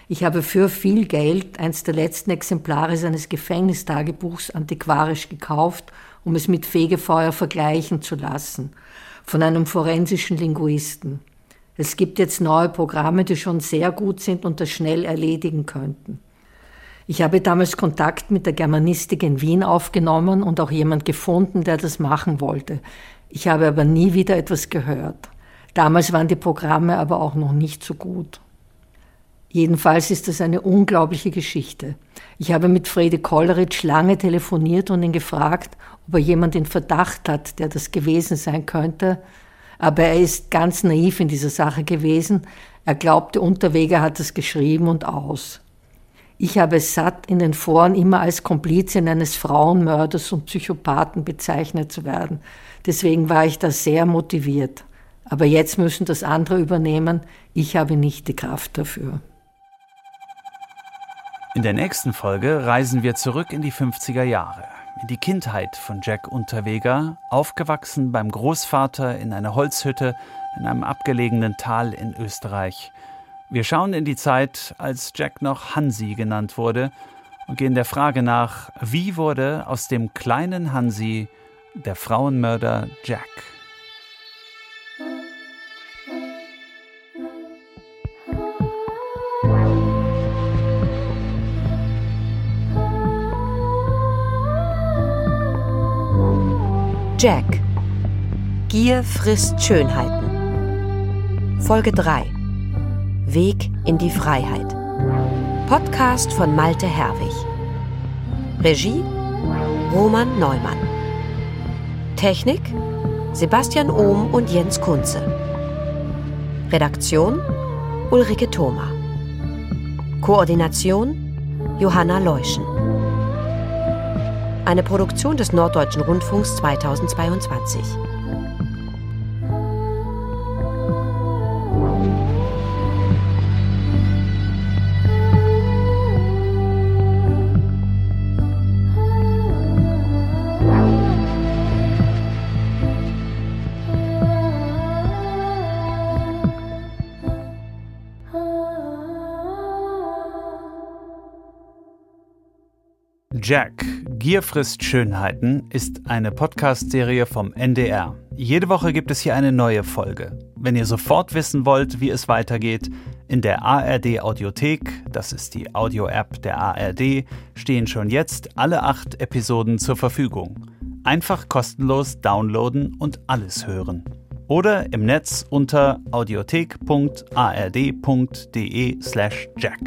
Ich habe für viel Geld eins der letzten Exemplare seines Gefängnistagebuchs antiquarisch gekauft, um es mit Fegefeuer vergleichen zu lassen, von einem forensischen Linguisten. Es gibt jetzt neue Programme, die schon sehr gut sind und das schnell erledigen könnten. Ich habe damals Kontakt mit der Germanistik in Wien aufgenommen und auch jemand gefunden, der das machen wollte. Ich habe aber nie wieder etwas gehört. Damals waren die Programme aber auch noch nicht so gut. Jedenfalls ist das eine unglaubliche Geschichte. Ich habe mit Frede Kolleritsch lange telefoniert und ihn gefragt, ob er jemand in Verdacht hat, der das gewesen sein könnte. Aber er ist ganz naiv in dieser Sache gewesen. Er glaubte, Unterweger hat es geschrieben und aus. Ich habe es satt, in den Foren immer als Komplizin eines Frauenmörders und Psychopathen bezeichnet zu werden. Deswegen war ich da sehr motiviert. Aber jetzt müssen das andere übernehmen. Ich habe nicht die Kraft dafür. In der nächsten Folge reisen wir zurück in die 50er Jahre, in die Kindheit von Jack Unterweger, aufgewachsen beim Großvater in einer Holzhütte in einem abgelegenen Tal in Österreich. Wir schauen in die Zeit, als Jack noch Hansi genannt wurde und gehen der Frage nach, wie wurde aus dem kleinen Hansi der Frauenmörder Jack? Jack. Gier frisst Schönheiten. Folge 3. Weg in die Freiheit. Podcast von Malte Herwig. Regie Roman Neumann. Technik Sebastian Ohm und Jens Kunze. Redaktion Ulrike Thoma. Koordination Johanna Leuschen. Eine Produktion des Norddeutschen Rundfunks 2022. Jack, Gier frisst Schönheiten ist eine Podcast-Serie vom NDR. Jede Woche gibt es hier eine neue Folge. Wenn ihr sofort wissen wollt, wie es weitergeht, in der ARD Audiothek, das ist die Audio-App der ARD, stehen schon jetzt alle acht Episoden zur Verfügung. Einfach kostenlos downloaden und alles hören. Oder im Netz unter audiothek.ard.de slash jack.